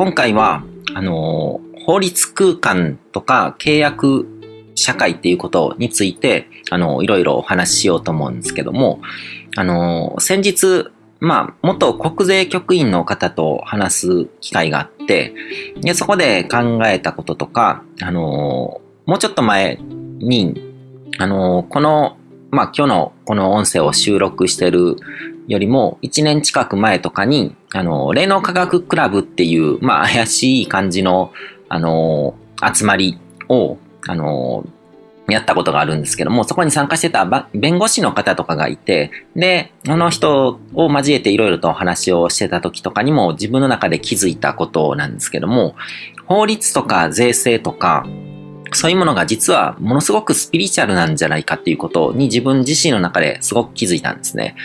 今回は、あのー、法律空間とか契約社会っていうことについて、あのー、いろいろお話ししようと思うんですけども、あのー、先日、まあ、元国税局員の方と話す機会があって、で、そこで考えたこととか、あのもうちょっと前に、あのこのまあ今日のこの音声を収録してるよりも1年近く前とかに、あの、霊能科学クラブっていう、まあ怪しい感じの、あの、集まりを、あの、やったことがあるんですけども、そこに参加してた弁護士の方とかがいて、で、この人を交えていろいろとお話をしてた時とかにも自分の中で気づいたことなんですけども、法律とか税制とか、そういうものが実はものすごくスピリチュアルなんじゃないかっていうことに自分自身の中ですごく気づいたんですね。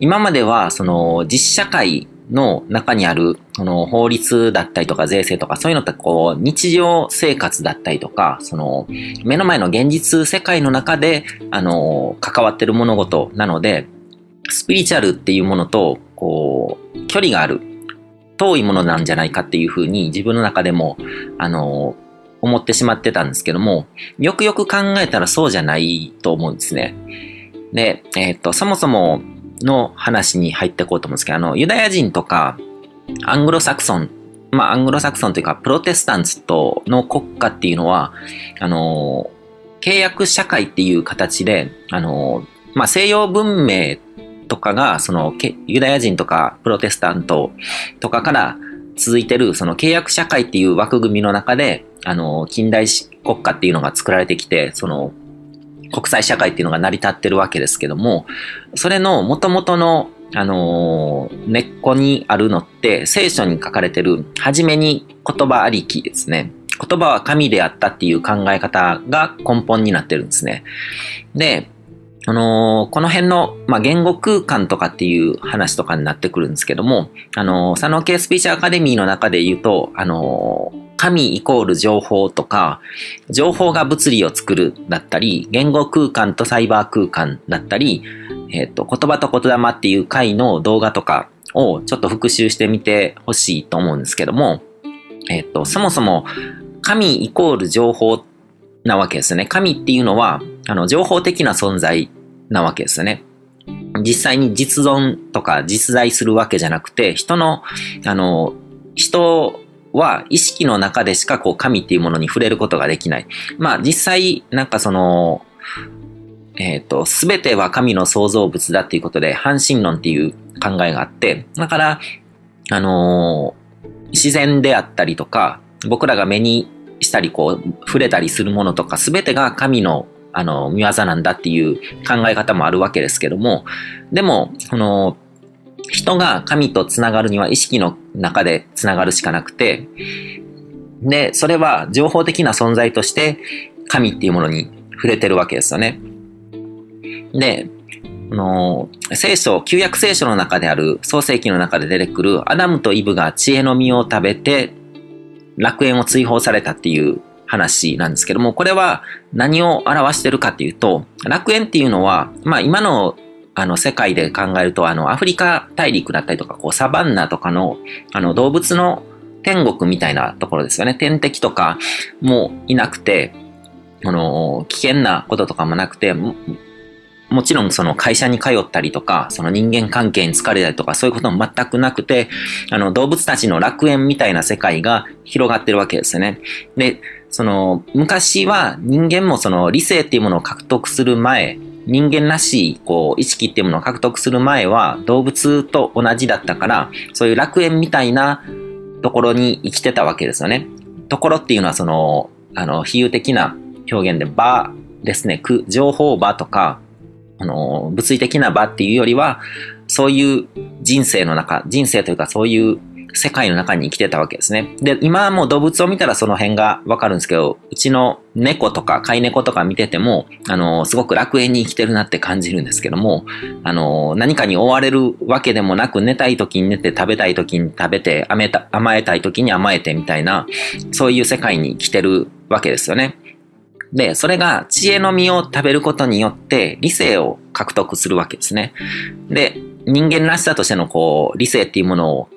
今まではその実社会の中にあるその法律だったりとか税制とかそういうのってこう日常生活だったりとかその目の前の現実世界の中であの関わってる物事なのでスピリチュアルっていうものとこう距離がある遠いものなんじゃないかっていうふうに自分の中でもあの思ってしまってたんですけども、よくよく考えたらそうじゃないと思うんですね。で、えっ、ー、と、そもそもの話に入っていこうと思うんですけど、あの、ユダヤ人とか、アングロサクソン、まあ、アングロサクソンというか、プロテスタントの国家っていうのは、あの、契約社会っていう形で、あの、まあ、西洋文明とかが、その、ユダヤ人とかプロテスタントとかから続いてる、その契約社会っていう枠組みの中で、あの、近代国家っていうのが作られてきて、その、国際社会っていうのが成り立ってるわけですけども、それの元々の、あの、根っこにあるのって、聖書に書かれてる、はじめに言葉ありきですね。言葉は神であったっていう考え方が根本になってるんですね。で、あのー、この辺の、まあ、言語空間とかっていう話とかになってくるんですけども、あのー、佐野系スピーチアカデミーの中で言うと、あのー、神イコール情報とか、情報が物理を作るだったり、言語空間とサイバー空間だったり、えっ、と、言葉と言霊っていう回の動画とかをちょっと復習してみてほしいと思うんですけども、えっ、と、そもそも神イコール情報ってなわけですね。神っていうのは、あの、情報的な存在なわけですね。実際に実存とか実在するわけじゃなくて、人の、あの、人は意識の中でしかこう神っていうものに触れることができない。まあ実際なんかその、えっ、ー、と、すべては神の創造物だっていうことで、半神論っていう考えがあって、だから、あの、自然であったりとか、僕らが目にしたり、こう、触れたりするものとか、すべてが神の、あの、見業なんだっていう考え方もあるわけですけども、でも、その、人が神と繋がるには意識の中で繋がるしかなくて、で、それは情報的な存在として神っていうものに触れてるわけですよね。で、あの、聖書、旧約聖書の中である創世記の中で出てくるアダムとイブが知恵の実を食べて楽園を追放されたっていう話なんですけども、これは何を表してるかっていうと、楽園っていうのは、まあ今のあの、世界で考えると、あの、アフリカ大陸だったりとか、こう、サバンナとかの、あの、動物の天国みたいなところですよね。天敵とかもいなくて、あの、危険なこととかもなくて、もちろんその会社に通ったりとか、その人間関係に疲れたりとか、そういうことも全くなくて、あの動物たちの楽園みたいな世界が広がってるわけですよね。で、その昔は人間もその理性っていうものを獲得する前、人間らしい、こう、意識っていうものを獲得する前は、動物と同じだったから、そういう楽園みたいなところに生きてたわけですよね。ところっていうのは、その、あの、比喩的な表現で、場ですね、情報場とか、あの、物理的な場っていうよりは、そういう人生の中、人生というかそういう世界の中に生きてたわけですね。で、今はもう動物を見たらその辺がわかるんですけど、うちの猫とか飼い猫とか見てても、あの、すごく楽園に生きてるなって感じるんですけども、あの、何かに追われるわけでもなく、寝たい時に寝て、食べたい時に食べて、甘えた甘えたい時に甘えてみたいな、そういう世界に生きてるわけですよね。で、それが知恵の実を食べることによって理性を獲得するわけですね。で、人間らしさとしてのこう、理性っていうものを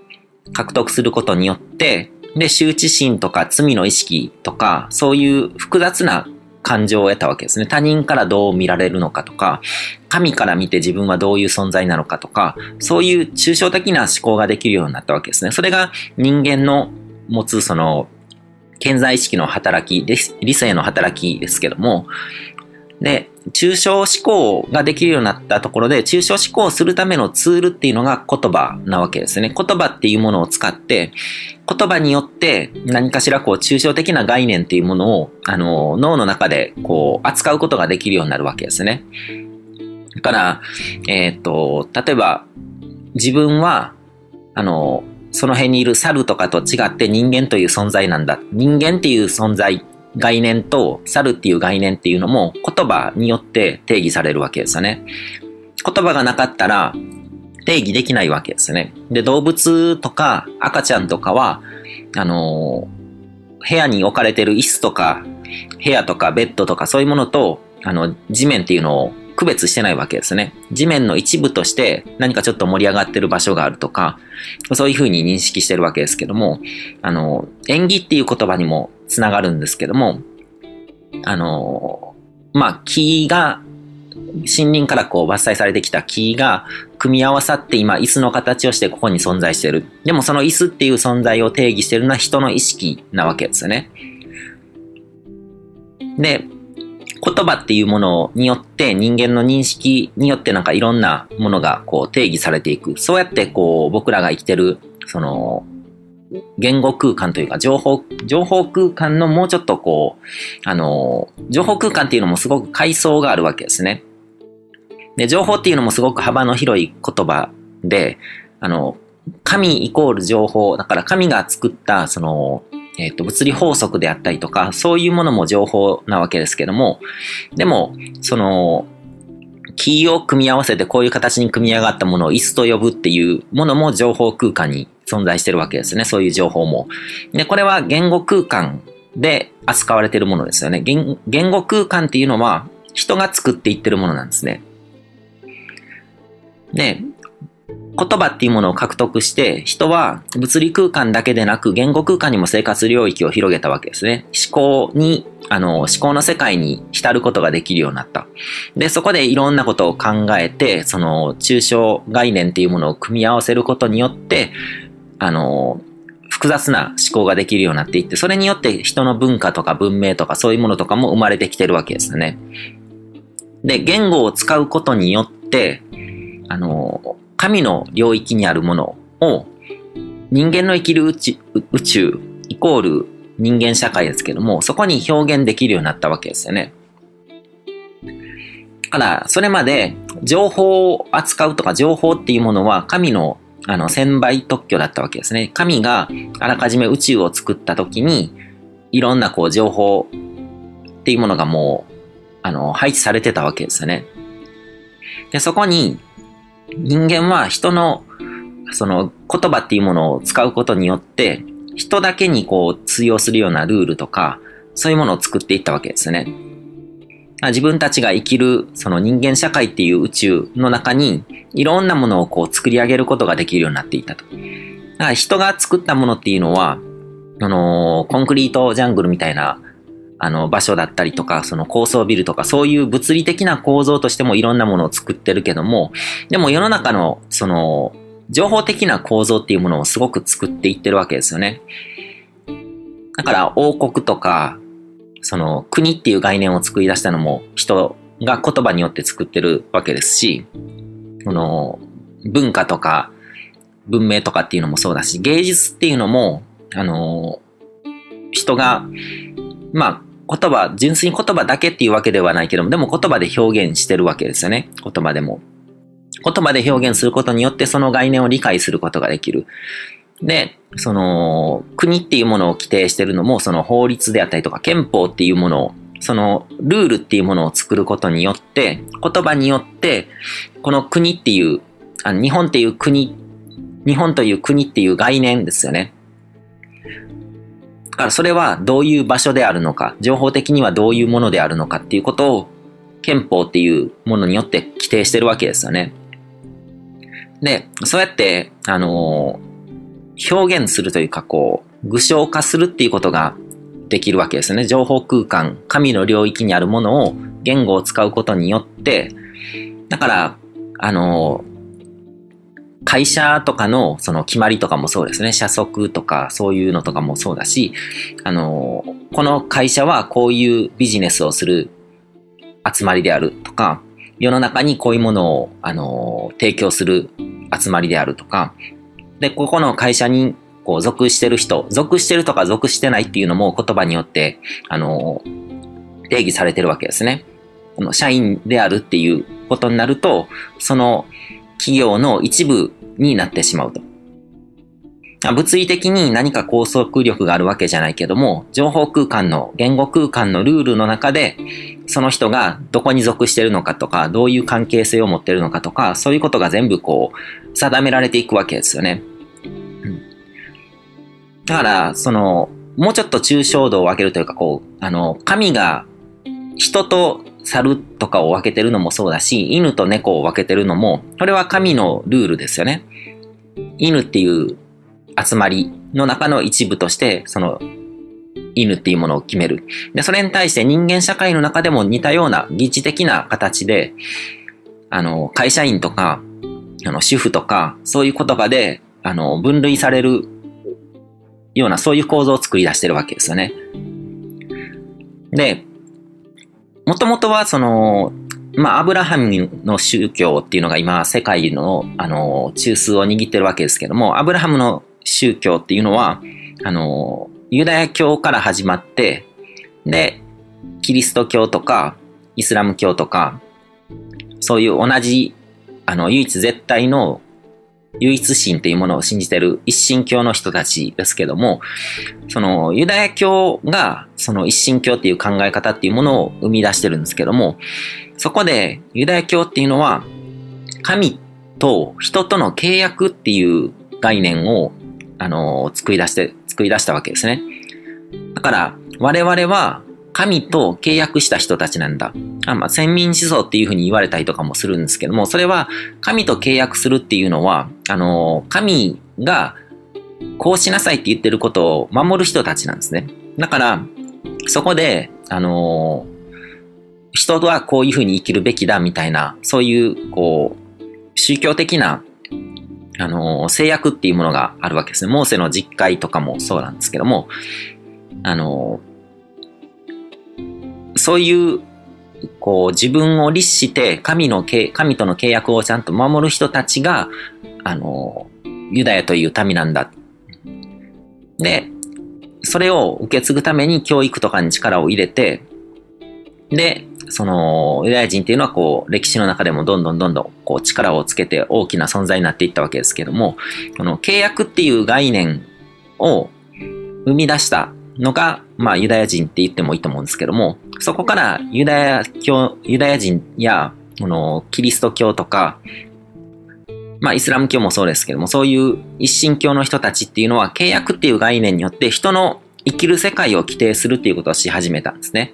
獲得することによって、で、羞恥心とか罪の意識とか、そういう複雑な感情を得たわけですね。他人からどう見られるのかとか、神から見て自分はどういう存在なのかとか、そういう抽象的な思考ができるようになったわけですね。それが人間の持つその、健在意識の働き、理性の働きですけども、で、抽象思考ができるようになったところで、抽象思考するためのツールっていうのが言葉なわけですね。言葉っていうものを使って、言葉によって何かしらこう抽象的な概念っていうものを、あの、脳の中でこう扱うことができるようになるわけですね。だから、えっ、ー、と、例えば、自分は、あの、その辺にいる猿とかと違って人間という存在なんだ。人間っていう存在概念と猿っていう概念っていうのも言葉によって定義されるわけですよね。言葉がなかったら定義できないわけですね。で、動物とか赤ちゃんとかは、あのー、部屋に置かれてる椅子とか、部屋とかベッドとかそういうものと、あの、地面っていうのを区別してないわけですね。地面の一部として何かちょっと盛り上がってる場所があるとか、そういうふうに認識してるわけですけども、あの、縁起っていう言葉にもつながるんですけども、あの、まあ、木が、森林からこう伐採されてきた木が組み合わさって今椅子の形をしてここに存在してる。でもその椅子っていう存在を定義してるのは人の意識なわけですよね。で、言葉っていうものによって人間の認識によってなんかいろんなものがこう定義されていく。そうやってこう僕らが生きてるその言語空間というか情報、情報空間のもうちょっとこう、あの、情報空間っていうのもすごく階層があるわけですね。で、情報っていうのもすごく幅の広い言葉で、あの、神イコール情報、だから神が作ったそのえっ、ー、と、物理法則であったりとか、そういうものも情報なわけですけども、でも、その、キーを組み合わせてこういう形に組み上がったものを椅子と呼ぶっていうものも情報空間に存在してるわけですね。そういう情報も。で、これは言語空間で扱われているものですよね。言言語空間っていうのは人が作っていってるものなんですね。で、言葉っていうものを獲得して、人は物理空間だけでなく言語空間にも生活領域を広げたわけですね。思考に、あの、思考の世界に浸ることができるようになった。で、そこでいろんなことを考えて、その抽象概念っていうものを組み合わせることによって、あの、複雑な思考ができるようになっていって、それによって人の文化とか文明とかそういうものとかも生まれてきてるわけですよね。で、言語を使うことによって、あの、神の領域にあるものを人間の生きる宇宙イコール人間社会ですけども、そこに表現できるようになったわけですよね。だから、それまで情報を扱うとか情報っていうものは神のあの、千倍特許だったわけですね。神があらかじめ宇宙を作った時に、いろんなこう情報っていうものがもう、あの、配置されてたわけですよね。で、そこに人間は人のその言葉っていうものを使うことによって、人だけにこう通用するようなルールとか、そういうものを作っていったわけですね。自分たちが生きるその人間社会っていう宇宙の中にいろんなものをこう作り上げることができるようになっていたと。だから人が作ったものっていうのは、あのコンクリートジャングルみたいなあの場所だったりとか、その高層ビルとか、そういう物理的な構造としてもいろんなものを作ってるけども、でも世の中のその情報的な構造っていうものをすごく作っていってるわけですよね。だから王国とか、その国っていう概念を作り出したのも人が言葉によって作ってるわけですし、この文化とか文明とかっていうのもそうだし、芸術っていうのも、あの、人がまあ、言葉、純粋に言葉だけっていうわけではないけども、でも言葉で表現してるわけですよね。言葉でも。言葉で表現することによってその概念を理解することができる。で、その、国っていうものを規定してるのも、その法律であったりとか憲法っていうものを、そのルールっていうものを作ることによって、言葉によって、この国っていう、あの日本っていう国、日本という国っていう概念ですよね。だからそれはどういう場所であるのか、情報的にはどういうものであるのかっていうことを憲法っていうものによって規定してるわけですよね。で、そうやって、あのー、表現するというかこう、具象化するっていうことができるわけですよね。情報空間、神の領域にあるものを言語を使うことによって、だから、あの、会社とかのその決まりとかもそうですね。社則とかそういうのとかもそうだし、あの、この会社はこういうビジネスをする集まりであるとか、世の中にこういうものを、あの、提供する集まりであるとか、で、ここの会社にこう属してる人、属してるとか属してないっていうのも言葉によって、あの、定義されてるわけですね。この社員であるっていうことになると、その企業の一部になってしまうと。物理的に何か拘束力があるわけじゃないけども、情報空間の、言語空間のルールの中で、その人がどこに属してるのかとか、どういう関係性を持ってるのかとか、そういうことが全部こう、定められていくわけですよね。うん、だから、その、もうちょっと抽象度を上げるというか、こう、あの、神が人と猿とかを分けてるのもそうだし、犬と猫を分けてるのも、これは神のルールですよね。犬っていう集まりの中の一部として、その犬っていうものを決める。で、それに対して人間社会の中でも似たような疑似的な形で、あの、会社員とか、あの、主婦とか、そういう言葉で、あの、分類されるような、そういう構造を作り出してるわけですよね。で、もともとはその、まあ、アブラハムの宗教っていうのが今、世界の、あの、中枢を握ってるわけですけども、アブラハムの宗教っていうのは、あの、ユダヤ教から始まって、で、キリスト教とか、イスラム教とか、そういう同じ、あの、唯一絶対の唯一神っていうものを信じている一神教の人たちですけども、そのユダヤ教がその一神教っていう考え方っていうものを生み出してるんですけども、そこでユダヤ教っていうのは神と人との契約っていう概念をあの作り出して、作り出したわけですね。だから我々は神と契約した人たちなんだ。あまあ、先民思想っていうふうに言われたりとかもするんですけども、それは神と契約するっていうのは、あの、神がこうしなさいって言ってることを守る人たちなんですね。だから、そこで、あの、人とはこういうふうに生きるべきだみたいな、そういう、こう、宗教的な、あの、制約っていうものがあるわけですね。モーセの実会とかもそうなんですけども、あの、そういう、こう、自分を律して神の、神との契約をちゃんと守る人たちが、あの、ユダヤという民なんだ。で、それを受け継ぐために教育とかに力を入れて、で、その、ユダヤ人っていうのはこう、歴史の中でもどんどんどんどんこう力をつけて大きな存在になっていったわけですけども、この契約っていう概念を生み出したのが、まあユダヤ人って言ってもいいと思うんですけども、そこからユダヤ教、ユダヤ人や、この、キリスト教とか、まあイスラム教もそうですけども、そういう一神教の人たちっていうのは契約っていう概念によって人の生きる世界を規定するっていうことをし始めたんですね。